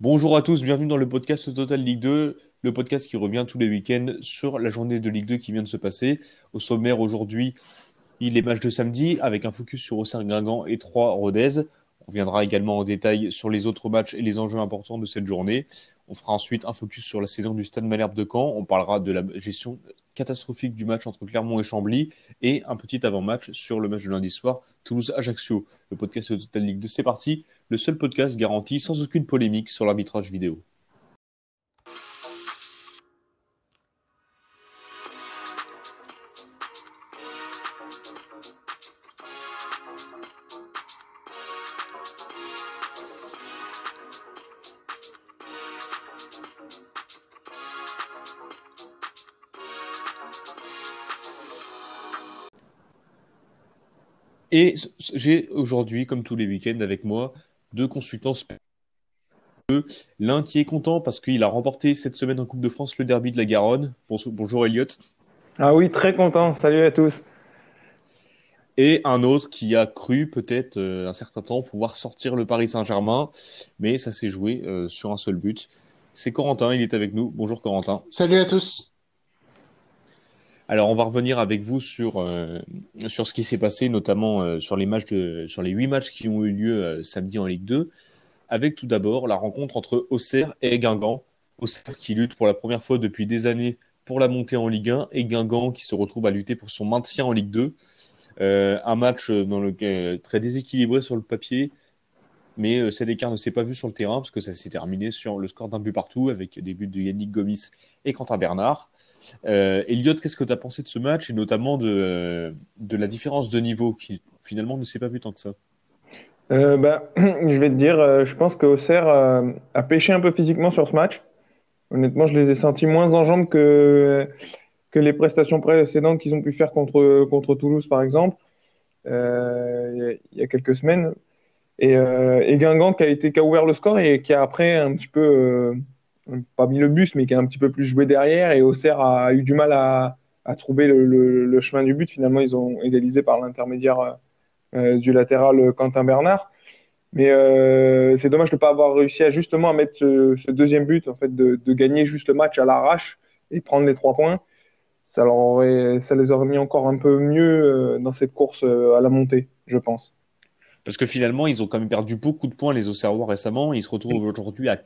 Bonjour à tous, bienvenue dans le podcast Total Ligue 2, le podcast qui revient tous les week-ends sur la journée de Ligue 2 qui vient de se passer. Au sommaire aujourd'hui, il est match de samedi avec un focus sur Auxerre Guingamp et 3 Rodez. On viendra également en détail sur les autres matchs et les enjeux importants de cette journée. On fera ensuite un focus sur la saison du Stade Malherbe de Caen. On parlera de la gestion catastrophique du match entre Clermont et Chambly et un petit avant-match sur le match de lundi soir Toulouse-Ajaccio. Le podcast Total League 2, c'est parti. Le seul podcast garanti sans aucune polémique sur l'arbitrage vidéo. Et j'ai aujourd'hui, comme tous les week-ends avec moi, deux consultants L'un qui est content parce qu'il a remporté cette semaine en Coupe de France le derby de la Garonne. Bonjour Elliot. Ah oui, très content. Salut à tous. Et un autre qui a cru peut-être euh, un certain temps pouvoir sortir le Paris Saint-Germain, mais ça s'est joué euh, sur un seul but. C'est Corentin, il est avec nous. Bonjour Corentin. Salut à tous. Alors, on va revenir avec vous sur euh, sur ce qui s'est passé, notamment euh, sur les matchs de sur les huit matchs qui ont eu lieu euh, samedi en Ligue 2, avec tout d'abord la rencontre entre Auxerre et Guingamp. Auxerre qui lutte pour la première fois depuis des années pour la montée en Ligue 1 et Guingamp qui se retrouve à lutter pour son maintien en Ligue 2. un match très déséquilibré sur le papier, mais cet écart ne s'est pas vu sur le terrain parce que ça s'est terminé sur le score d'un but partout avec des buts de Yannick Gomis et Quentin Bernard. Euh, Elliot, qu'est-ce que tu as pensé de ce match et notamment de, de la différence de niveau qui finalement ne s'est pas vu tant que ça? Euh, bah, Je vais te dire, euh, je pense euh, a pêché un peu physiquement sur ce match. Honnêtement, je les ai sentis moins en jambes que, que les prestations précédentes qu'ils ont pu faire contre Toulouse, par exemple, il y, a quelques semaines. Et, et Guingamp qui a, été, qui a ouvert le score et qui a après un petit peu pas mis le bus, mais qui a un petit peu plus joué derrière. Et Auxerre a eu du mal à, à trouver le, le, chemin du but. Finalement, ils ont égalisé par l'intermédiaire euh, du latéral Quentin Bernard. Mais euh, c'est dommage de ne pas avoir réussi à justement à mettre ce, deuxième but, en fait, de, de, gagner juste le match à l'arrache et prendre les trois points. Ça, leur aurait, ça les aurait mis encore un peu mieux euh, dans cette course à la montée, je pense. Parce que finalement, ils ont quand même perdu beaucoup de points, les Auxerrois, récemment. Ils se retrouvent aujourd'hui à,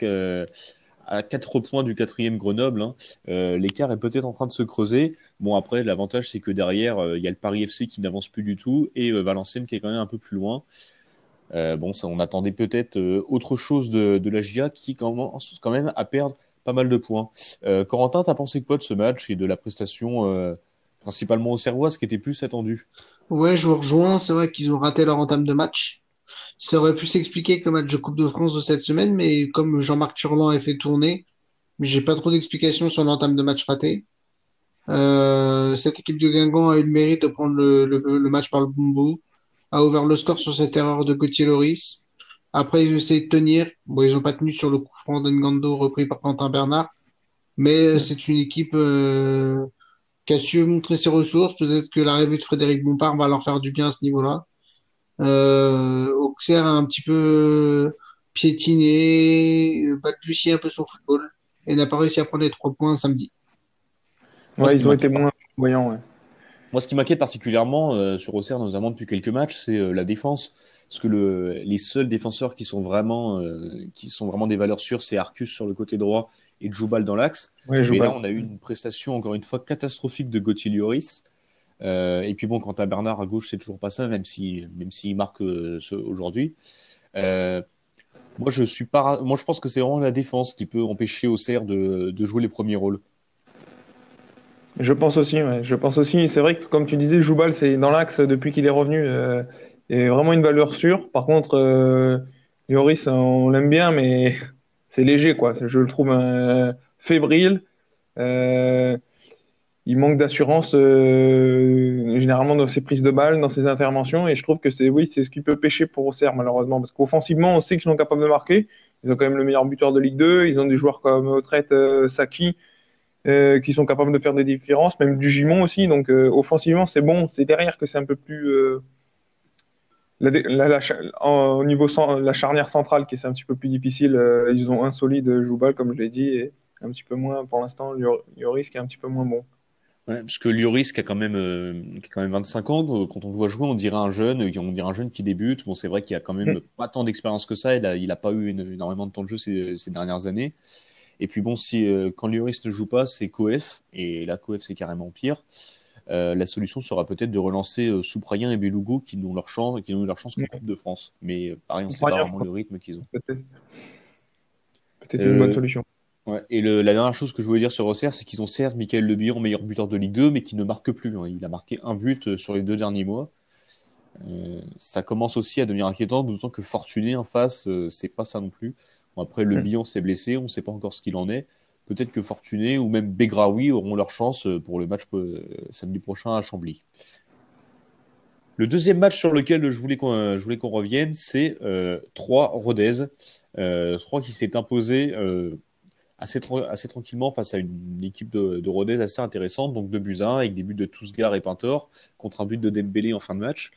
à 4 points du quatrième Grenoble. Hein. Euh, l'écart est peut-être en train de se creuser. Bon, après, l'avantage, c'est que derrière, euh, il y a le Paris FC qui n'avance plus du tout et euh, Valenciennes qui est quand même un peu plus loin. bon, ça, on attendait peut-être autre chose de, de, la GIA qui commence quand même à perdre pas mal de points. Corentin, t'as pensé quoi de ce match et de la prestation principalement au Serrois, qui était plus attendu? Ouais, je vous rejoins. C'est vrai qu'ils ont raté leur entame de match. Ça aurait pu s'expliquer avec le match de Coupe de France de cette semaine, mais comme Jean-Marc Turlan a fait tourner, j'ai pas trop d'explications sur l'entame de match raté. Euh, cette équipe de Guingamp a eu le mérite de prendre le, le, match par le bout, a ouvert le score sur cette erreur de Gauthier Loris. Après, ils ont essayé de tenir. Bon, ils ont pas tenu sur le coup franc d'Engando repris par Quentin Bernard. Mais c'est une équipe euh, qui a su montrer ses ressources? Peut-être que l'arrivée de Frédéric Bompard va leur faire du bien à ce niveau-là. Euh, Auxerre a un petit peu piétiné, balbutié un peu son football et n'a pas réussi à prendre les trois points samedi. Ouais, ils ont été moins voyants. Ouais. Moi, ce qui m'inquiète particulièrement euh, sur Auxerre, notamment depuis quelques matchs, c'est euh, la défense. Parce que le, les seuls défenseurs qui sont vraiment, euh, qui sont vraiment des valeurs sûres, c'est Arcus sur le côté droit et Joubal dans l'axe. Ouais, Mais là, on a eu une prestation, encore une fois, catastrophique de Gauthier Lloris. Euh, et puis bon, quant à Bernard à gauche, c'est toujours pas ça, même si même s'il marque euh, aujourd'hui. Euh, moi, je suis pas. Moi, je pense que c'est vraiment la défense qui peut empêcher Auxerre de, de jouer les premiers rôles. Je pense aussi. Ouais. Je pense aussi. C'est vrai que comme tu disais, Joubal, c'est dans l'axe depuis qu'il est revenu, euh, et vraiment une valeur sûre. Par contre, euh, Yoris, on l'aime bien, mais c'est léger, quoi. Je le trouve fébrile. Euh, il manque d'assurance euh, généralement dans ses prises de balles, dans ses interventions, et je trouve que c'est oui, c'est ce qui peut pêcher pour Auxerre malheureusement, parce qu'offensivement, on sait qu'ils sont capables de marquer. Ils ont quand même le meilleur buteur de Ligue 2. Ils ont des joueurs comme Autrette, euh, Saki, euh, qui sont capables de faire des différences, même du Gimon aussi. Donc euh, offensivement, c'est bon. C'est derrière que c'est un peu plus au niveau la charnière centrale, qui est un petit peu plus difficile, euh, ils ont un solide Joubal, comme je l'ai dit, et un petit peu moins, pour l'instant, Lloris qui est un petit peu moins bon. Ouais, parce que Lloris qui a quand même euh, qui a quand même 25 ans, quand on le voit jouer, on dirait un jeune, on dirait un jeune qui débute. Bon, c'est vrai qu'il a quand même mm. pas tant d'expérience que ça. Il a, il a pas eu énormément de temps de jeu ces, ces dernières années. Et puis bon, si euh, quand Lloris ne joue pas, c'est Coef, et là Coef c'est carrément pire. Euh, la solution sera peut-être de relancer euh, Souprayen et Belugo qui n'ont leur chance, qui ont eu leur chance qu'en Coupe de France. Mais euh, pareil, on ne sait pas vraiment le rythme qu'ils ont. Peut-être une bonne solution. Ouais. Et le, la dernière chose que je voulais dire sur Auxerre, c'est qu'ils ont certes Michael Le Bihan, meilleur buteur de Ligue 2, mais qui ne marque plus. Hein. Il a marqué un but sur les deux derniers mois. Euh, ça commence aussi à devenir inquiétant, d'autant que Fortuné en face, euh, c'est pas ça non plus. Bon, après, Le Bihan s'est blessé, on ne sait pas encore ce qu'il en est peut-être que Fortuné ou même Begraoui auront leur chance euh, pour le match euh, samedi prochain à Chambly. Le deuxième match sur lequel je voulais qu'on euh, revienne, c'est euh, 3 Rodez. Euh, 3 qui s'est imposé assez, tranquillement face à une équipe de, de Rodez assez intéressante, donc de buts avec des buts de Tousgar et Pintor, contre un but de Dembélé en fin de match.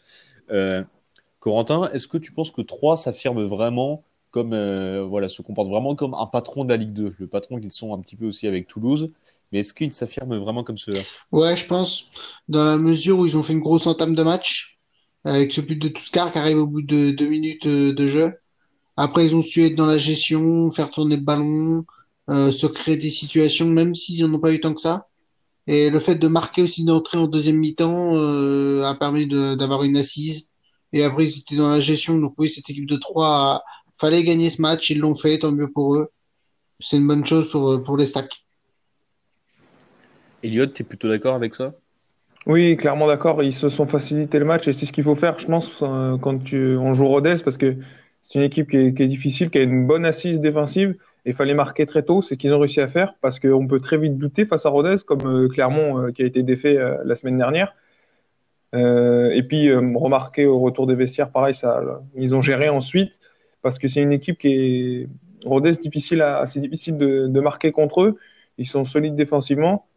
Corentin, est-ce que tu penses que 3 s'affirme vraiment comme euh, voilà, se comportent vraiment comme un patron de la Ligue 2, le patron qu'ils sont un petit peu aussi avec Toulouse. Mais est-ce qu'ils s'affirment vraiment comme cela Ouais, je pense, dans la mesure où ils ont fait une grosse entame de match, avec ce but de Touskar qui arrive au bout de deux minutes euh, de jeu. Après, ils ont su être dans la gestion, faire tourner le ballon, euh, se créer des situations, même s'ils n'en ont pas eu tant que ça. Et le fait de marquer aussi d'entrée en deuxième mi-temps euh, a permis d'avoir une assise. Et après, ils étaient dans la gestion. Donc oui, cette équipe de 3 fallait gagner ce match, ils l'ont fait, tant mieux pour eux. C'est une bonne chose pour, pour les stacks. Elliot, tu es plutôt d'accord avec ça? Oui, clairement d'accord. Ils se sont facilité le match et c'est ce qu'il faut faire, je pense, euh, quand tu, on joue Rodez, parce que c'est une équipe qui est, qui est, difficile, qui a une bonne assise défensive. Et il fallait marquer très tôt, c'est ce qu'ils ont réussi à faire, parce qu'on peut très vite douter face à Rodez, comme euh, Clermont euh, qui a été défait euh, la semaine dernière. Euh, et puis remarquer au retour des vestiaires, pareil, ça, ils ont géré ensuite parce que c'est une équipe qui est Rodez difficile à, assez difficile de, marquer contre eux. Ils sont solides défensivement.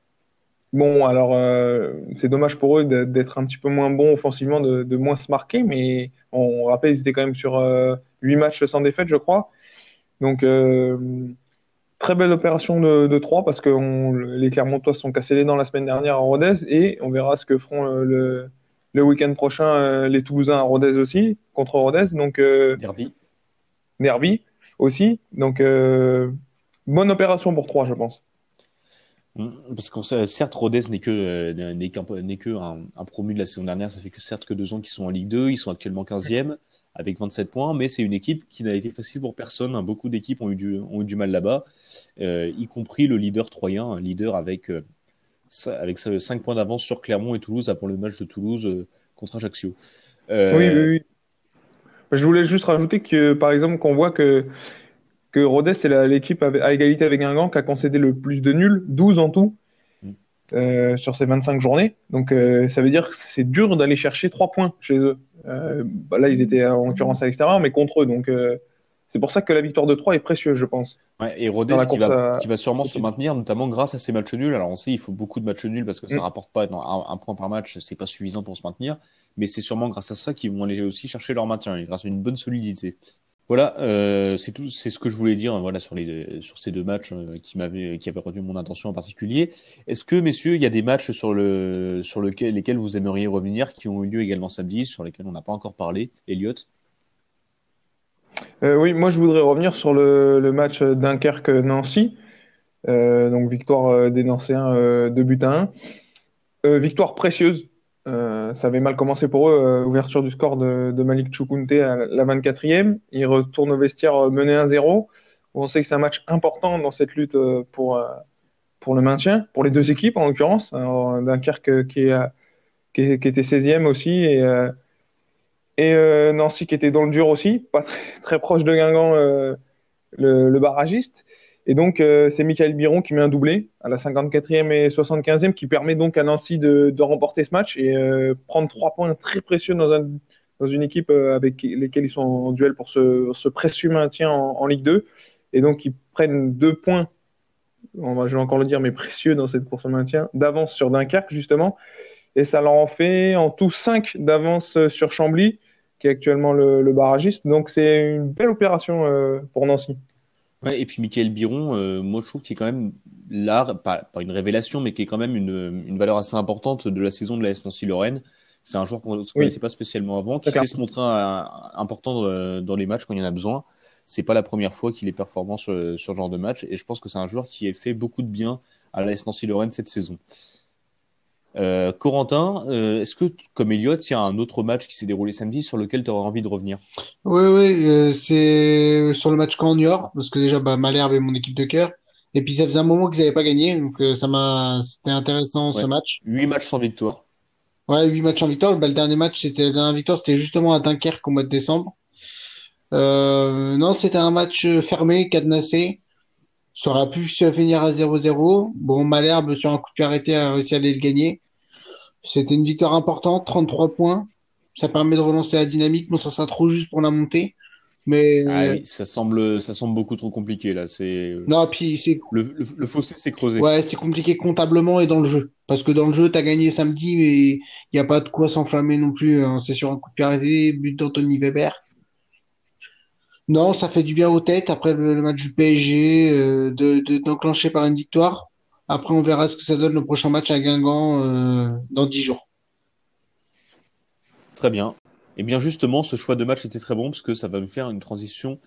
Bon, alors euh, c'est dommage pour eux d'être un petit peu moins bons offensivement, de, moins se marquer, mais on rappelle ils étaient quand même sur euh, 8 matchs sans défaite, je crois. Donc euh, très belle opération de, de 3 parce que on, les Clermontois sont cassés les dents la semaine dernière à Rodez et on verra ce que feront euh, le, le week-end prochain les Toulousains à Rodez aussi contre Rodez. Donc Derby. Nervi aussi. Donc, euh, bonne opération pour trois, je pense. Mmh, parce que certes, Rodez n'est que euh, n'est qu'un n'est que un, un, promu de la saison dernière. Ça fait que certes que deux ans qu'ils sont en Ligue 2. Ils sont actuellement 15e avec 27 points, mais c'est une équipe qui n'a été facile pour personne. Hein. Beaucoup d'équipes ont eu du ont eu du mal là-bas, euh, y compris le leader troyen, un leader avec euh, avec 5 points d'avance sur Clermont et Toulouse pour le match de Toulouse contre Ajaccio. oui, oui, oui. Je voulais juste rajouter que, par exemple, qu'on voit que, que Rodez, c'est l'équipe à égalité avec Guingamp qui a concédé le plus de nuls, 12 en tout, mm. euh, sur ces 25 journées. Donc, euh, ça veut dire que c'est dur d'aller chercher 3 points chez eux. Euh, bah là, ils étaient en l'occurrence à l'extérieur, mais contre eux. Donc, euh, c'est pour ça que la victoire de 3 est précieuse, je pense. Ouais, et Rodez qui va, à... qui va sûrement se maintenir, notamment grâce à ces matchs nuls. Alors, on sait, il faut beaucoup de matchs nuls parce que ça mm. rapporte pas un, un, point par match, c'est pas suffisant pour se maintenir mais c'est sûrement grâce à ça qu'ils vont aller aussi chercher leur maintien, grâce à une bonne solidité. Voilà, euh, c'est tout, c'est ce que je voulais dire. Voilà sur les sur ces deux matchs euh, qui m'avaient qui avaient retenu mon attention en particulier. Est-ce que messieurs, il y a des matchs sur le sur lequel, lesquels vous aimeriez revenir qui ont eu lieu également samedi, sur lesquels on n'a pas encore parlé, Elliot euh, Oui, moi je voudrais revenir sur le, le match Dunkerque-Nancy. Euh, donc victoire des Nancéens euh, de but à 1. victoire précieuse euh, ça avait mal commencé pour eux, euh, ouverture du score de, de Malik à la 24e. Il retourne au vestiaire euh, mené 1-0. On sait que c'est un match important dans cette lutte euh, pour, pour le maintien, pour les deux équipes en l'occurrence. Dunkerque qui, est, qui, était 16e aussi et, et Nancy qui était dans le dur aussi, pas très, très proche de Guingamp, le, le barragiste. Et donc, euh, c'est Michael Biron qui met un doublé à la 54e et 75e qui permet donc à Nancy de, de remporter ce match et euh, prendre trois points très précieux dans, un, dans une équipe euh, avec lesquelles ils sont en duel pour ce, ce précieux maintien en, en, Ligue 2. Et donc, ils prennent deux points, on va, je vais encore le dire, mais précieux dans cette course au maintien, d'avance sur Dunkerque, justement. Et ça leur en fait en tout cinq d'avance sur Chambly. Qui est actuellement le, le barragiste. Donc c'est une belle opération euh, pour Nancy. Ouais, et puis Michael Biron, euh, moi je trouve qu'il est quand même là, pas, pas, une révélation, mais qui est quand même une, une valeur assez importante de la saison de la S Nancy-Lorraine. C'est un joueur qu'on ne connaissait pas spécialement avant, qui sait se montrer important dans les matchs quand il y en a besoin. C'est pas la première fois qu'il est performant sur, sur ce genre de match, et je pense que c'est un joueur qui a fait beaucoup de bien à la S Nancy-Lorraine cette saison. Euh, Corentin, euh, est-ce que, comme Elliott, il y a un autre match qui s'est déroulé samedi sur lequel tu aurais envie de revenir? Oui, oui, euh, c'est sur le match camp Niort, parce que déjà, bah, Malherbe est mon équipe de cœur. Et puis, ça faisait un moment qu'ils n'avaient pas gagné, donc ça m'a, c'était intéressant ce match. Huit matchs sans victoire. Ouais, huit matchs sans victoire. Bah, le dernier match, c'était la dernière victoire, c'était justement à Dunkerque au mois de décembre. Non, c'était un match fermé, cadenassé. Ça aurait pu se finir à 0-0. Bon, Malherbe, sur un coup de pied arrêté, a réussi à aller le gagner. C'était une victoire importante, 33 points. Ça permet de relancer la dynamique. Bon, ça sera trop juste pour la montée. Mais ah oui, ça semble, ça semble beaucoup trop compliqué là. C'est non, puis c'est le, le, fossé s'est creusé. Ouais, c'est compliqué comptablement et dans le jeu, parce que dans le jeu, t'as gagné samedi, mais il y a pas de quoi s'enflammer non plus. Hein. C'est sur un coup de pied arrêté, but d'Anthony Weber. Non, ça fait du bien aux têtes après le, match du PSG euh, de d'enclencher par une victoire. Après, on verra ce que ça donne le prochain match à Guingamp euh, dans 10 jours. Très bien. Et eh bien justement, ce choix de match était très bon parce que ça va nous faire une transition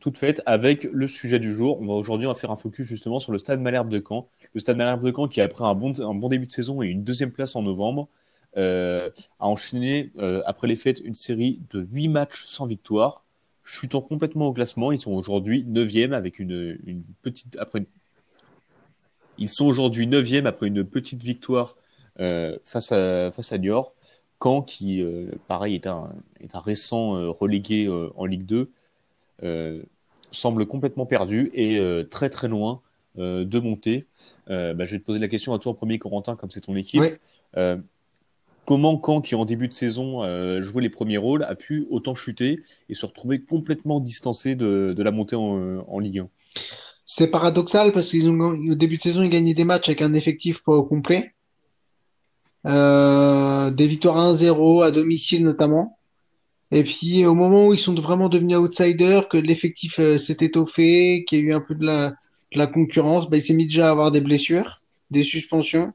toute faite avec le sujet du jour. On va aujourd'hui faire un focus justement sur le Stade Malherbe de Caen. Le Stade Malherbe de Caen qui après un bon, un bon début de saison et une deuxième place en novembre euh, a enchaîné euh, après les fêtes une série de 8 matchs sans victoire, chutant complètement au classement. Ils sont aujourd'hui 9e avec une, une petite après ils sont aujourd'hui 9e après une petite victoire euh, face à face à Niort. Caen, qui euh, pareil est un, est un récent euh, relégué euh, en Ligue 2, semble complètement perdu et très très loin de monter. Bah, je vais te poser la question à toi en premier, Corentin, comme c'est ton équipe. comment Caen, qui en début de saison jouait les premiers rôles, a pu autant chuter et se retrouver complètement distancé de, de la montée en, en Ligue 1 C'est paradoxal parce qu'ils ont au début de saison ils gagnaient des matchs avec un effectif pas au complet. Euh, des victoires 1-0 à domicile notamment. Et puis au moment où ils sont vraiment devenus outsiders, que l'effectif euh, s'est étoffé, qu'il y a eu un peu de la, de la concurrence, bah, il s'est mis déjà à avoir des blessures, des suspensions,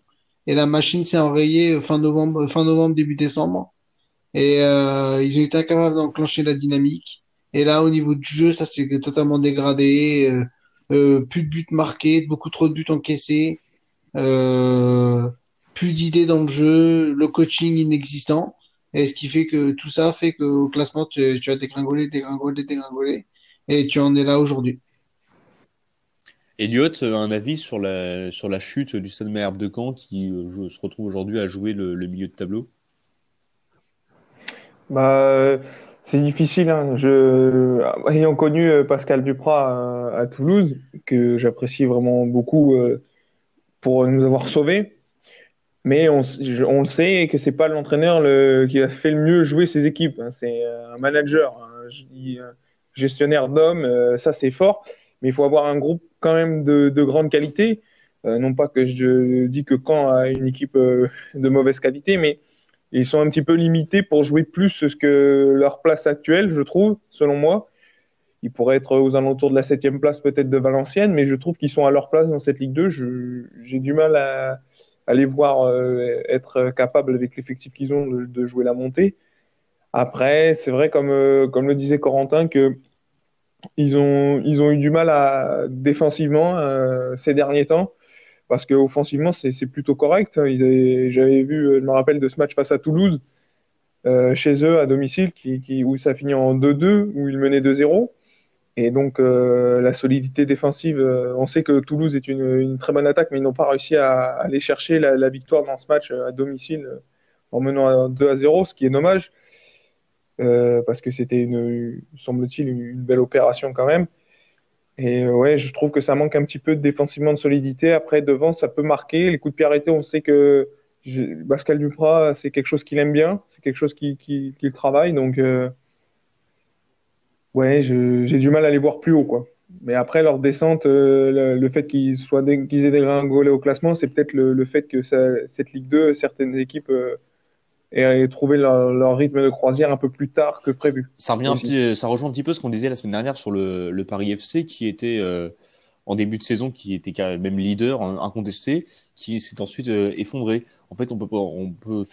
et la machine s'est enrayée fin novembre, fin novembre début décembre. Et euh, ils ont été incapables d'enclencher la dynamique. Et là, au niveau du jeu, ça s'est totalement dégradé. Euh, euh, plus de buts marqués, beaucoup trop de buts encaissés. Euh, plus d'idées dans le jeu, le coaching inexistant. Et ce qui fait que tout ça fait qu'au classement, tu, tu as dégringolé, dégringolé, dégringolé. Et tu en es là aujourd'hui. Elliot, un avis sur la, sur la chute du Stade Malherbe de Caen qui euh, se retrouve aujourd'hui à jouer le, milieu de tableau? Bah, C'est difficile. Hein. Ayant connu euh, Pascal Duprat à, Toulouse, que j'apprécie vraiment beaucoup euh, pour nous avoir sauvés, mais on, le sait que c'est pas l'entraîneur le, qui a fait le mieux jouer ses équipes. Hein. C'est un manager. Hein. Gestionnaire d'hommes, euh, ça c'est fort. Mais il faut avoir un groupe quand même de, de grande qualité. Euh, non pas que je dis que Caen a une équipe euh, de mauvaise qualité, mais ils sont un petit peu limités pour jouer plus que leur place actuelle, je trouve, selon moi. Ils pourraient être aux alentours de la septième place peut-être de Valenciennes, mais je trouve qu'ils sont à leur place dans cette Ligue 2. J'ai du mal à, aller voir euh, être capable avec l'effectif qu'ils ont de, jouer la montée. Après, c'est vrai comme euh, le disait Corentin que ils ont eu du mal à défensivement euh, ces derniers temps parce que offensivement c'est plutôt correct. J'avais vu, je me rappelle de ce match face à Toulouse chez eux à domicile qui, où ça finit en 2-2 où ils menaient 2-0 et donc euh, la solidité défensive, euh, on sait que Toulouse est une, très bonne attaque, mais ils n'ont pas réussi à, aller chercher la, victoire dans ce match euh, à domicile en menant 2 à 0, ce qui est dommage, parce que c'était, semble-t-il, une, belle opération quand même. Et ouais, je trouve que ça manque un petit peu de défensivement de solidité. Après, devant, ça peut marquer. Les coups de pied arrêtés, on sait que Pascal Duprat, c'est quelque chose qu'il aime bien, c'est quelque chose qu'il qui, travaille. Donc ouais, j'ai du mal à les voir plus haut, quoi. Mais après, leur descente, euh, le, fait qu'ils qu'ils aient dégringolé au classement, c'est peut-être le, fait que cette Ligue 2, certaines équipes euh, et trouver leur, rythme de croisière un peu plus tard que prévu. Ça revient un petit, ça rejoint un petit peu ce qu'on disait la semaine dernière sur le, le Paris FC qui était euh, en début de saison qui était même leader incontesté, qui s'est ensuite euh, effondré. En fait, on peut on peut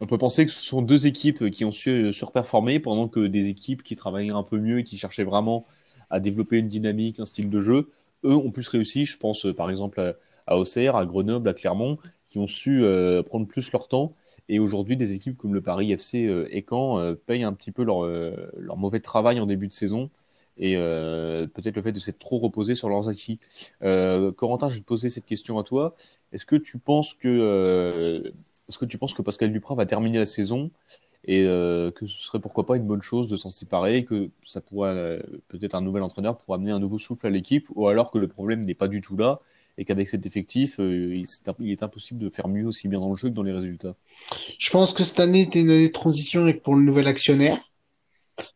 on peut penser que ce sont deux équipes qui ont su surperformer pendant que des équipes qui travaillaient un peu mieux et qui cherchaient vraiment à développer une dynamique, un style de jeu, eux ont plus réussi. Je pense par exemple à, à Auxerre, à Grenoble, à Clermont, ont su euh, prendre plus leur temps. Et aujourd'hui, des équipes comme le Paris FC euh, et Caen euh, payent un petit peu leur, leur mauvais travail en début de saison et peut-être le fait de s'être trop reposé sur leurs acquis. Corentin, je vais te poser cette question à toi. Est-ce que tu penses que est-ce que tu penses que Pascal Duprat va terminer la saison et que ce serait pourquoi pas une bonne chose de s'en séparer, que ça pourrait peut-être un nouvel entraîneur pour amener un nouveau souffle à l'équipe, ou alors que le problème n'est pas du tout là et qu'avec cet effectif, euh, il est impossible de faire mieux aussi bien dans le jeu que dans les résultats. Je pense que cette année était une année de transition avec pour le nouvel actionnaire.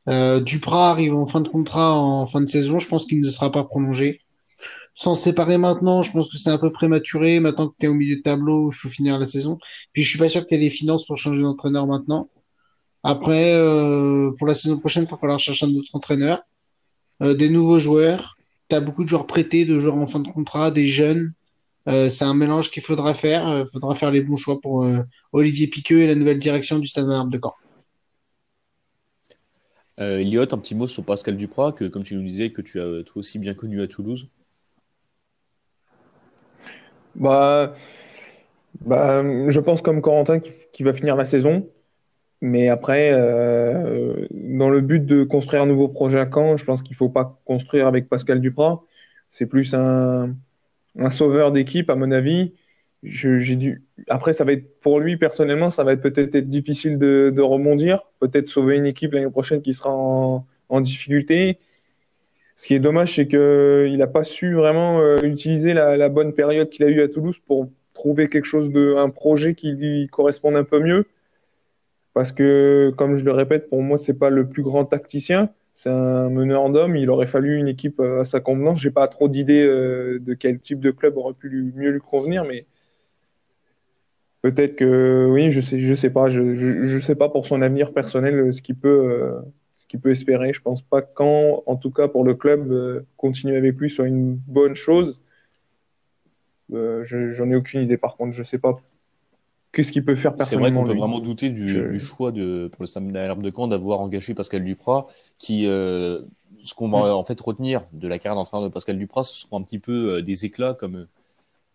Euh, Duprat arrive en fin de contrat en fin de saison. Je pense qu'il ne sera pas prolongé. Sans séparer maintenant, je pense que c'est un peu prématuré. Maintenant que tu es au milieu de tableau, il faut finir la saison. Puis je suis pas sûr que tu les finances pour changer d'entraîneur maintenant. Après, euh, pour la saison prochaine, il va falloir chercher un autre entraîneur, des nouveaux joueurs tu as beaucoup de joueurs prêtés, de joueurs en fin de contrat, des jeunes. Euh, c'est un mélange qu'il faudra faire. Il euh, faudra faire les bons choix pour euh, Olivier Piqueux et la nouvelle direction du Stade Malherbe de Caen. Elliot, un petit mot sur Pascal Duprat, que comme tu nous disais, que tu as toi aussi bien connu à Toulouse. Bah, bah je pense comme Corentin qui va finir la saison. Mais après, euh, dans le but de construire un nouveau projet à Caen, je pense qu'il faut pas construire avec Pascal Duprat. C'est plus un, un sauveur d'équipe, à mon avis. J'ai dû. Après, ça va être pour lui personnellement, ça va être peut-être être difficile de, de rebondir, peut-être sauver une équipe l'année prochaine qui sera en, en difficulté. Ce qui est dommage, c'est qu'il n'a pas su vraiment euh, utiliser la, la bonne période qu'il a eue à Toulouse pour trouver quelque chose de, un projet qui lui corresponde un peu mieux. Parce que, comme je le répète, pour moi, c'est pas le plus grand tacticien. C'est un meneur d'hommes. Il aurait fallu une équipe euh, à sa convenance. J'ai pas trop d'idées euh, de quel type de club aurait pu mieux lui convenir, mais peut-être que oui, je sais, je sais pas. Je, sais pas pour son avenir personnel euh, ce qu'il peut, ce qu'il peut espérer. Je pense pas quand, en tout cas pour le club, continuer avec lui soit une bonne chose. J'en ai aucune idée. Par contre, je sais pas qu'est-ce qu'il peut faire personnellement C'est vrai qu'on peut vraiment douter du, choix de, pour le Stade de Caen d'avoir engagé Pascal Duprat, qui, euh, ce qu'on va en fait retenir de la carrière d'entraîneur de Pascal Duprat, ce seront un petit peu euh, des éclats comme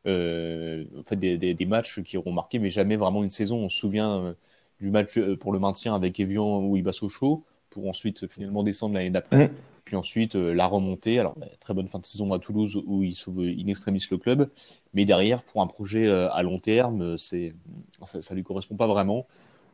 euh, en fait des, des, matchs qui auront marqué, mais jamais vraiment une saison. On se souvient du match pour le maintien avec Evian où il bat Sochaux, pour ensuite finalement descendre l'année d'après. Mm. Puis ensuite, euh, la remontée. Alors, très bonne fin de saison à Toulouse où il sauve in extremis le club. Mais derrière, pour un projet euh, à long terme, c'est, ça, ça lui correspond pas vraiment.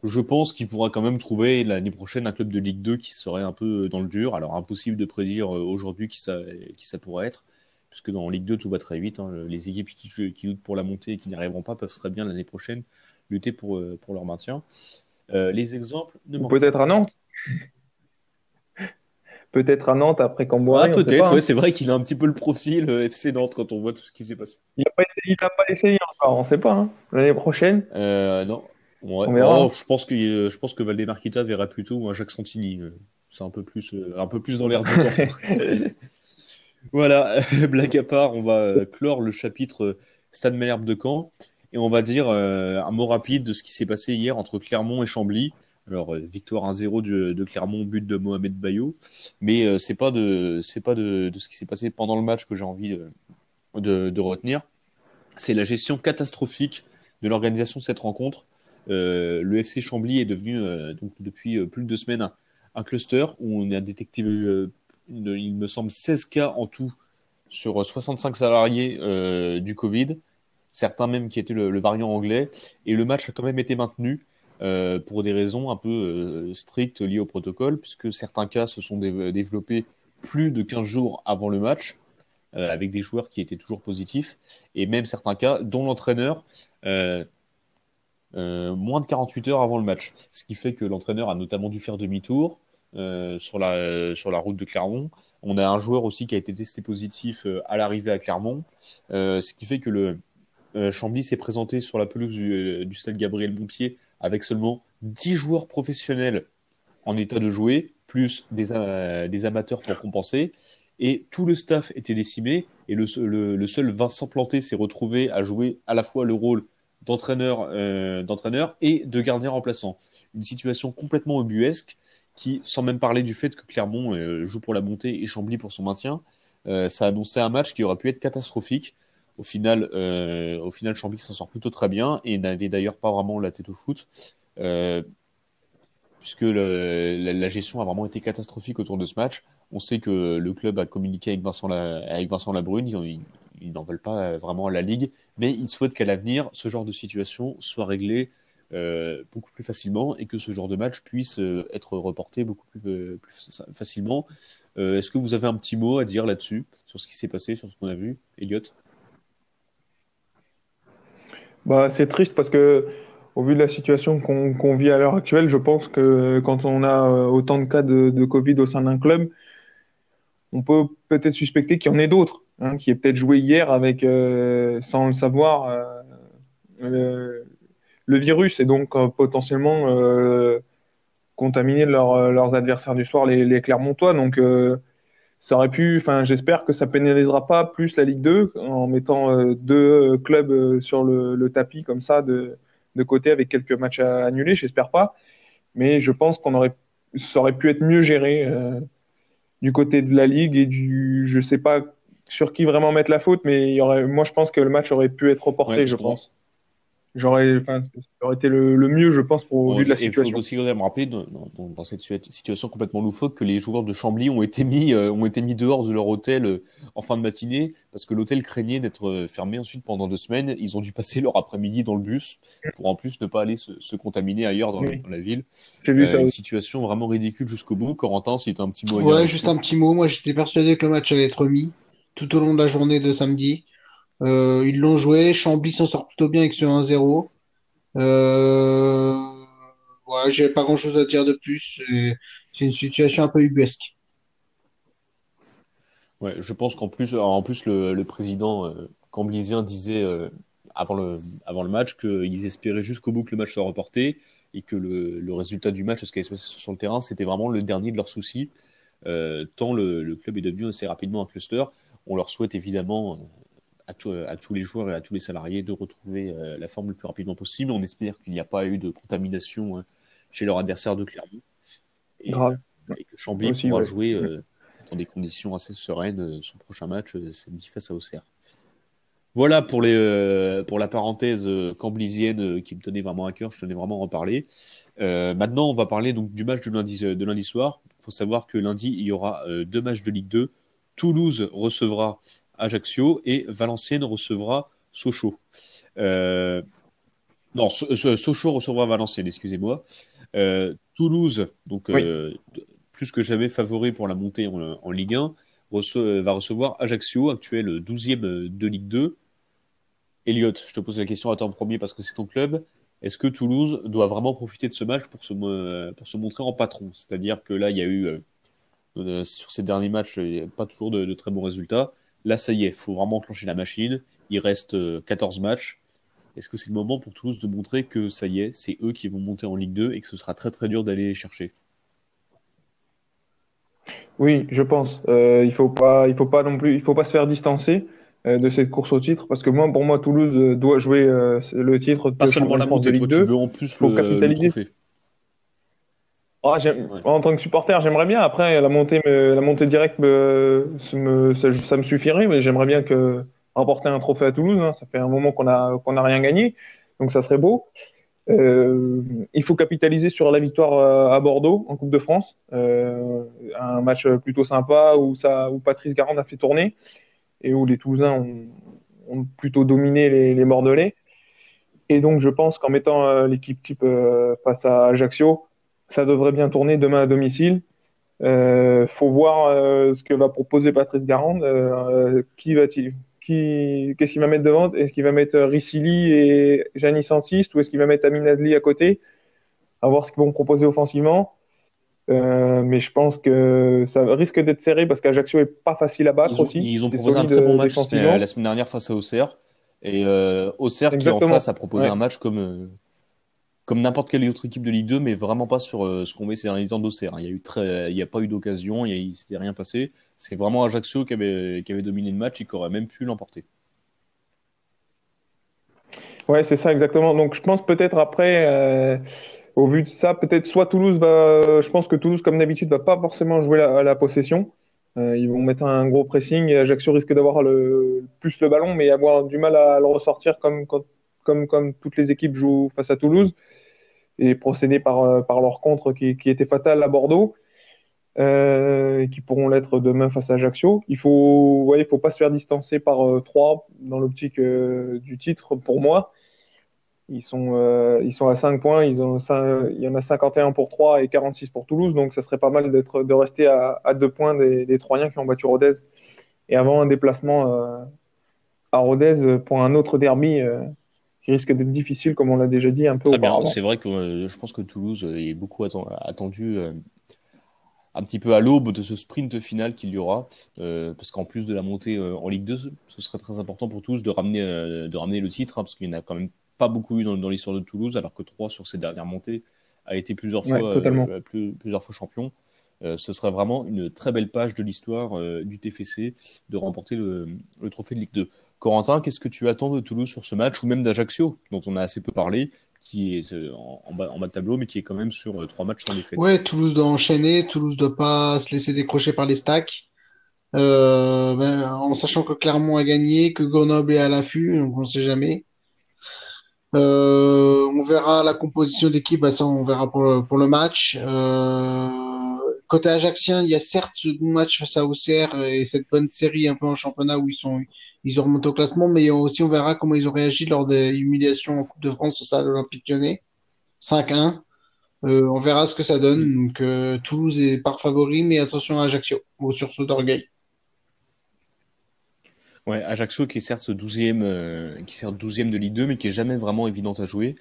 Je pense qu'il pourra quand même trouver l'année prochaine un club de Ligue 2 qui serait un peu dans le dur. Alors, impossible de prédire euh, aujourd'hui qui ça, qui ça pourrait être. Puisque dans Ligue 2, tout va très vite. Hein. Les équipes qui, qui luttent pour la montée et qui n'y arriveront pas peuvent très bien l'année prochaine lutter pour, pour leur maintien. les exemples. Peut-être à Nantes peut-être à Nantes après Camboire. Ah, peut-être, ouais, c'est vrai qu'il a un petit peu le profil euh, FC Nantes quand on voit tout ce qui s'est passé. Il n'a pas, pas, essayé encore, on ne sait pas. Hein. L'année prochaine euh, Non. On verra. Oh, je, pense que, euh, je pense que Valdemar Kita verra plutôt un Jacques Santini. Euh, c'est un peu plus, un peu plus dans l'air du temps. voilà, blague à part, on va clore le chapitre Stade Malherbe de Caen et on va dire un mot rapide de ce qui s'est passé hier entre Clermont et Chambly. Alors, euh, victoire 1-0 de, Clermont, but de Mohamed Bayo. Mais euh, c'est pas de c'est pas de, ce qui s'est passé pendant le match que j'ai envie de, retenir. C'est la gestion catastrophique de l'organisation de cette rencontre. Euh, le FC Chambly est devenu donc depuis plus de deux semaines un, cluster où on a détecté, il me semble, 16 cas en tout sur 65 salariés du Covid, certains même qui étaient le, variant anglais, et le match a quand même été maintenu. Euh, pour des raisons un peu euh, strictes liées au protocole, puisque certains cas se sont développés plus de 15 jours avant le match, euh, avec des joueurs qui étaient toujours positifs, et même certains cas dont l'entraîneur moins de 48 heures avant le match. Ce qui fait que l'entraîneur a notamment dû faire demi-tour sur, la, sur la route de Clermont. On a un joueur aussi qui a été testé positif à l'arrivée à Clermont, ce qui fait que le, Chambly s'est présenté sur la pelouse du, du stade Gabriel Montpied avec seulement 10 joueurs professionnels en état de jouer, plus des, des amateurs pour compenser et tout le staff était décimé et le, seul Vincent Planté s'est retrouvé à jouer à la fois le rôle d'entraîneur euh, d'entraîneur et de gardien remplaçant. Une situation complètement ubuesque qui, sans même parler du fait que Clermont euh, joue pour la montée et Chambly pour son maintien, euh, ça annonçait un match qui aurait pu être catastrophique. Au final, euh, au final s'en sort plutôt très bien et n'avait d'ailleurs pas vraiment la tête au foot. Euh, puisque la, gestion a vraiment été catastrophique autour de ce match. On sait que le club a communiqué avec Vincent, Labrune, ils, n'en veulent pas vraiment à la Ligue, mais ils souhaitent qu'à l'avenir, ce genre de situation soit réglé euh, beaucoup plus facilement et que ce genre de match puisse euh, être reporté beaucoup plus, plus facilement. Est-ce que vous avez un petit mot à dire là-dessus, sur ce qui s'est passé, sur ce qu'on a vu, Elliot bah, C'est triste parce que au vu de la situation qu'on qu vit à l'heure actuelle, je pense que quand on a autant de cas de, de Covid au sein d'un club, on peut peut-être suspecter qu'il y en ait d'autres, hein, qui aient peut-être joué hier avec, euh, sans le savoir, euh, le, le, virus et donc euh, potentiellement euh, contaminer leur, leurs adversaires du soir, les, les Clermontois. Donc ça aurait pu, enfin j'espère que ça pénalisera pas plus la Ligue 2 en mettant deux clubs sur le, le, tapis comme ça de, de côté avec quelques matchs à annuler, j'espère pas. Mais je pense qu'on aurait, ça aurait pu être mieux géré du côté de la ligue et du, je sais pas sur qui vraiment mettre la faute, mais il y aurait, moi je pense que le match aurait pu être reporté, ouais, je pense. J'aurais, enfin, ça aurait été le, le, mieux, je pense, pour au vu de la situation. Il faut aussi me rappeler, dans, dans, dans, cette situation complètement loufoque, que les joueurs de Chambly ont été mis, euh, ont été mis dehors de leur hôtel euh, en fin de matinée, parce que l'hôtel craignait d'être euh, fermé ensuite pendant deux semaines. Ils ont dû passer leur après-midi dans le bus pour en plus ne pas aller se, se contaminer ailleurs dans, oui. dans la ville. Vu euh, une situation vraiment ridicule jusqu'au bout. Corentin, si tu un petit mot. Ouais, juste un petit mot. Moi, j'étais persuadé que le match allait être mis tout au long de la journée de samedi. Euh, ils l'ont joué. Chambly s'en sort plutôt bien avec ce 1-0. Euh, j'ai pas grand chose à dire de plus. C'est une situation un peu ubuesque. Ouais, je pense qu'en plus, en plus le, président euh, camblisien disait euh, avant le match qu'ils espéraient jusqu'au bout que le match soit reporté et que le, résultat du match, ce qui allait se passer sur le terrain, c'était vraiment le dernier de leurs soucis. Euh, tant le, club est devenu assez rapidement un cluster. On leur souhaite évidemment à, tout, à, tous les joueurs et à tous les salariés de retrouver euh, la forme le plus rapidement possible. On espère qu'il n'y a pas eu de contamination hein, chez leur adversaire de Clermont. Et, et que Chambly pourra ouais. jouer euh, dans des conditions assez sereines euh, son prochain match samedi face à Auxerre. Voilà pour, les, pour la parenthèse camblisienne qui me tenait vraiment à cœur, je tenais vraiment à en parler. Euh, maintenant, on va parler donc du match de lundi, de lundi soir. Il faut savoir que lundi, il y aura euh, deux matchs de Ligue 2. Toulouse recevra Ajaccio et Valenciennes recevra Sochaux. Euh, non, Sochaux recevra Valenciennes, excusez-moi. Euh, Toulouse, donc oui. euh, plus que jamais favori pour la montée en, en Ligue 1, rece va recevoir Ajaccio, actuel 12e de Ligue 2. Elliot, je te pose la question à toi en premier parce que c'est ton club. Est-ce que Toulouse doit vraiment profiter de ce match pour se, pour se montrer en patron? C'est-à-dire que là, il y a eu, sur ces derniers matchs, pas toujours de, de, très bons résultats. Là, ça y est, il faut vraiment enclencher la machine. Il reste 14 euh, matchs. Est-ce que c'est le moment pour Toulouse de montrer que ça y est, c'est eux qui vont monter en Ligue 2 et que ce sera très très dur d'aller les chercher? Oui, je pense. Euh, il faut pas, il faut pas non plus, il faut pas se faire distancer euh, de cette course au titre parce que moi, pour moi, Toulouse doit jouer euh, le titre de pas seulement la montée, de Ligue 2. Tu veux en plus faut le, capitaliser. Le ah. En tant que supporter, j'aimerais bien. Après, la montée, la montée directe, me, me, ça, ça, me suffirait, mais j'aimerais bien que remporter un trophée à Toulouse. Hein. Ça fait un moment qu'on a qu'on a rien gagné, donc ça serait beau. Euh, il faut capitaliser sur la victoire à Bordeaux en Coupe de France, euh, un match plutôt sympa où ça où Patrice Garand a fait tourner et où les Toulousains ont, ont plutôt dominé les, les, Bordelais. Et donc je pense qu'en mettant euh, l'équipe type euh, face à Ajaccio, ça devrait bien tourner demain à domicile. Euh, faut voir euh, ce que va proposer Patrice Garande. Euh, qui va-t-il qui, qu'est-ce qu'il va mettre devant Est-ce qu'il va mettre Ricili et Janis Santiste ou est-ce qu'il va mettre Amin Adli à côté? À voir ce qu'ils vont proposer offensivement. Euh, mais je pense que ça risque d'être serré parce qu'Ajaccio est pas facile à battre ils ont, aussi. Ils ont proposé un très bon match la semaine dernière face à Auxerre. Et euh, Auxerre qui en face a proposé un match comme euh, comme n'importe quelle autre équipe de Ligue 2, mais vraiment pas sur euh, ce qu'on met ces derniers temps d'Auxerre. Il y a pas eu d'occasion, il, il s'était rien passé. C'est vraiment Ajaccio qui avait dominé le match et qui aurait même pu l'emporter. Ouais, c'est ça exactement. Donc je pense peut-être après, euh, au vu de ça, peut-être soit Toulouse va, je pense que Toulouse comme d'habitude va pas forcément jouer la, la possession. Euh, ils vont mettre un gros pressing et Ajaccio risque d'avoir le plus le ballon, mais avoir du mal à le ressortir comme toutes les équipes jouent face à Toulouse et procéder par euh, par leur contre qui, qui était fatal à Bordeaux. Euh, et qui pourront l'être demain face à Ajaccio. Il faut, ouais, il faut pas se faire distancer par euh, trois dans l'optique euh, du titre pour moi. Ils sont, euh, ils sont à 5 points, ils ont il y en a 51 pour 3 et 46 pour Toulouse, donc ça serait pas mal d'être, de rester à, à 2 points des, des Troyens qui ont battu Rodez. Et avant un déplacement à Rodez pour un autre derby qui risque d'être difficile, comme on l'a déjà dit un peu c'est vrai que je pense que Toulouse est beaucoup attendu un petit peu à l'aube de ce sprint final qu'il y aura, euh, parce qu'en plus de la montée euh, en Ligue 2, ce serait très important pour tous de ramener, euh, de ramener le titre, hein, parce qu'il n'y en a quand même pas beaucoup eu dans, dans l'histoire de Toulouse, alors que 3 sur ces dernières montées a été plusieurs fois, euh, plus, plusieurs fois champion. Euh, ce serait vraiment une très belle page de l'histoire du TFC de remporter le, le, trophée de Ligue 2. Corentin, qu'est-ce que tu attends de Toulouse sur ce match, ou même d'Ajaccio, dont on a assez peu parlé, qui est euh, en, bas, de tableau, mais qui est quand même sur euh, trois matchs sans défaite? Ouais, Toulouse doit enchaîner, Toulouse doit pas se laisser décrocher par les stacks. Euh, ben, en sachant que Clermont a gagné, que Grenoble est à l'affût, donc on ne sait jamais. On verra la composition d'équipe, ben ça on verra pour le, match. Côté ajaxien, il y a certes ce bon match face à Auxerre et cette bonne série un peu en championnat où ils sont ils ont remonté au classement, mais aussi on verra comment ils ont réagi lors des humiliations en Coupe de France au à l'Olympique Lyonnais. 5-1. Euh, on verra ce que ça donne. Donc euh, Toulouse est par favori, mais attention à Ajaccio, au sursaut d'orgueil. Ouais, Ajaccio qui est certes 12e, euh, qui est certes 12e de Ligue 2, mais qui est jamais vraiment évidente à jouer,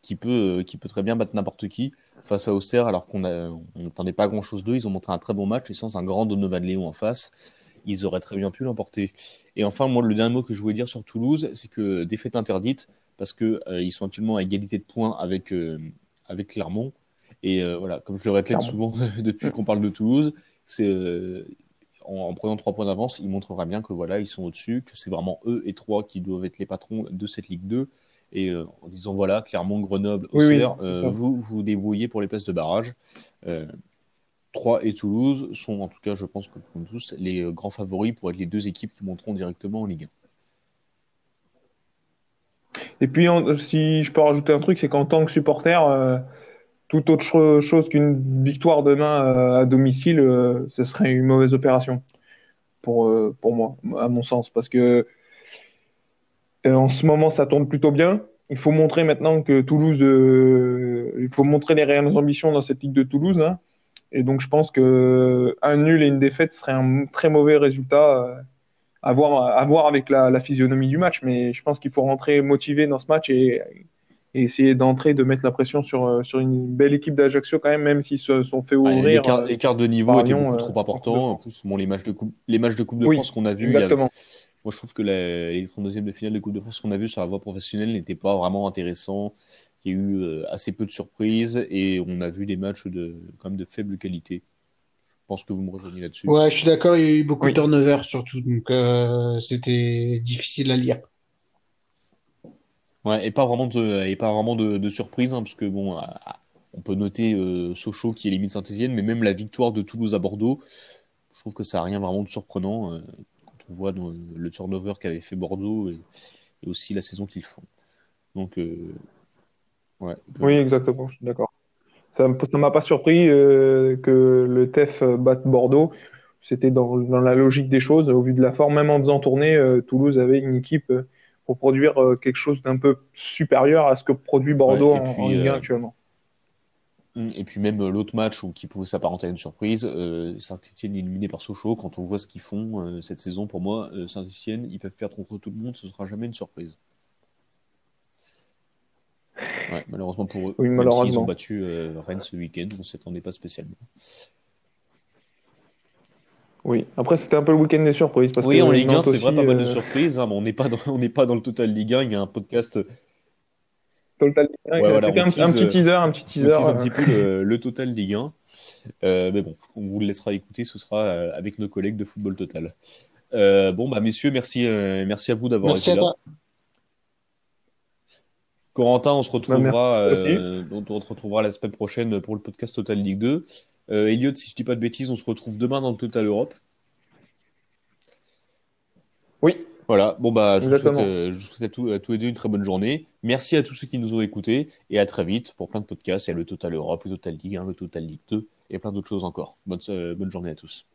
qui peut, qui peut très bien battre n'importe qui face à Auxerre, alors qu'on n'attendait pas grand chose d'eux. Ils ont montré un très bon match et sans un grand Donovan Léon en face ils auraient très bien pu l'emporter. Et enfin, moi, le dernier mot que je voulais dire sur Toulouse, c'est que défaite interdite, parce que euh, ils sont actuellement à égalité de points avec, euh, avec Clermont. Et euh, voilà, comme je le répète souvent depuis qu'on parle de Toulouse, c'est en, en, prenant trois points d'avance, il montrera bien que voilà, ils sont au-dessus, que c'est vraiment eux et trois qui doivent être les patrons de cette Ligue 2. Et en disant voilà, Clermont, Grenoble, Auxerre, oui, oui, vous vous débrouillez pour les places de barrage. 3 et Toulouse sont en tout cas, je pense comme tous, les grands favoris pour être les deux équipes qui monteront directement en Ligue 1. Et puis, si je peux rajouter un truc, c'est qu'en tant que supporter, euh, toute autre chose qu'une victoire demain euh, à domicile, euh, ce serait une mauvaise opération pour, euh, pour moi, à mon sens. Parce que euh, en ce moment, ça tourne plutôt bien. Il faut montrer maintenant que Toulouse, euh, il faut montrer les réelles ambitions dans cette ligue de Toulouse. Hein. Et donc, je pense que un nul et une défaite serait un très mauvais résultat euh, à voir, à voir avec la, la, physionomie du match. Mais je pense qu'il faut rentrer motivé dans ce match et, et essayer d'entrer, de mettre la pression sur, euh, sur une belle équipe d'Ajaccio quand même, même s'ils se sont fait ouvrir. Ouais, L'écart de niveau était beaucoup trop important. En plus, bon, les matchs de coupe, les matchs de Coupe de oui, France qu'on a vus. Exactement. Moi, je trouve que la, les 32e de finale de Coupe de France qu'on a vu sur la voie professionnelle n'étaient pas vraiment intéressants. Il y a eu euh, assez peu de surprises et on a vu des matchs de, quand même de faible qualité. Je pense que vous me rejoignez là-dessus. Ouais, je suis d'accord. Il y a eu beaucoup oui. de turnover surtout, donc euh, c'était difficile à lire. Ouais, et pas vraiment de, et pas vraiment de, de surprise, hein, parce que bon, on peut noter euh, Sochaux qui élimine Saint-Etienne, mais même la victoire de Toulouse à Bordeaux, je trouve que ça n'a rien vraiment de surprenant euh, on voit dans le turnover qu'avait fait Bordeaux et, et aussi la saison qu'ils font. Donc, euh, Ouais. Oui, exactement, je suis d'accord. Ça ne m'a pas surpris euh, que le TEF batte Bordeaux. C'était dans, dans, la logique des choses. Au vu de la forme, même en faisant tourner, euh, Toulouse avait une équipe pour produire quelque chose d'un peu supérieur à ce que produit Bordeaux ouais, puis, en, en, Ligue 1 actuellement. Et puis même l'autre match où, qui pouvait s'apparenter à une surprise, Saint-Etienne éliminé par Sochaux, quand on voit ce qu'ils font cette saison, pour moi, Saint-Etienne, ils peuvent faire contre tout le monde, ce sera jamais une surprise. Ouais, malheureusement pour eux. Oui, malheureusement. Même ils ont battu euh, Rennes ce week-end, on ne s'attendait pas spécialement. Oui, après c'était un peu le week-end des surprises. Parce Oui, que en Ligue 1, Nantes c'est vrai, pas mal de euh, surprises. hein, mais on n'est pas dans, on n'est pas dans le total Ligue 1. Il y a un podcast Total Ligue 1, Ouais, voilà, c'était on un, tease, un petit euh, teaser, un petit On teaser. tease un euh, petit peu le, le total Ligue 1. Euh, mais bon, on vous le laissera écouter, ce sera avec nos collègues de Football Total. Euh, bon, bah, messieurs, merci, euh, merci à vous d'avoir Merci été à là. toi. Corentin, on se retrouvera, Bah, euh, on se retrouvera la semaine prochaine pour le podcast Total Ligue 2. Euh, Elliot, si je dis pas de bêtises, on se retrouve demain dans le Total Europe. Oui, Voilà, bon bah, je vous souhaite, euh, je vous souhaite à, tous, à tous et deux une très bonne journée. Merci à tous ceux qui nous ont écoutés et à très vite pour plein de podcasts. Il y a le Total Europe, le Total Ligue 1, le Total Ligue 2 et plein d'autres choses encore. Bonne, euh, bonne journée à tous.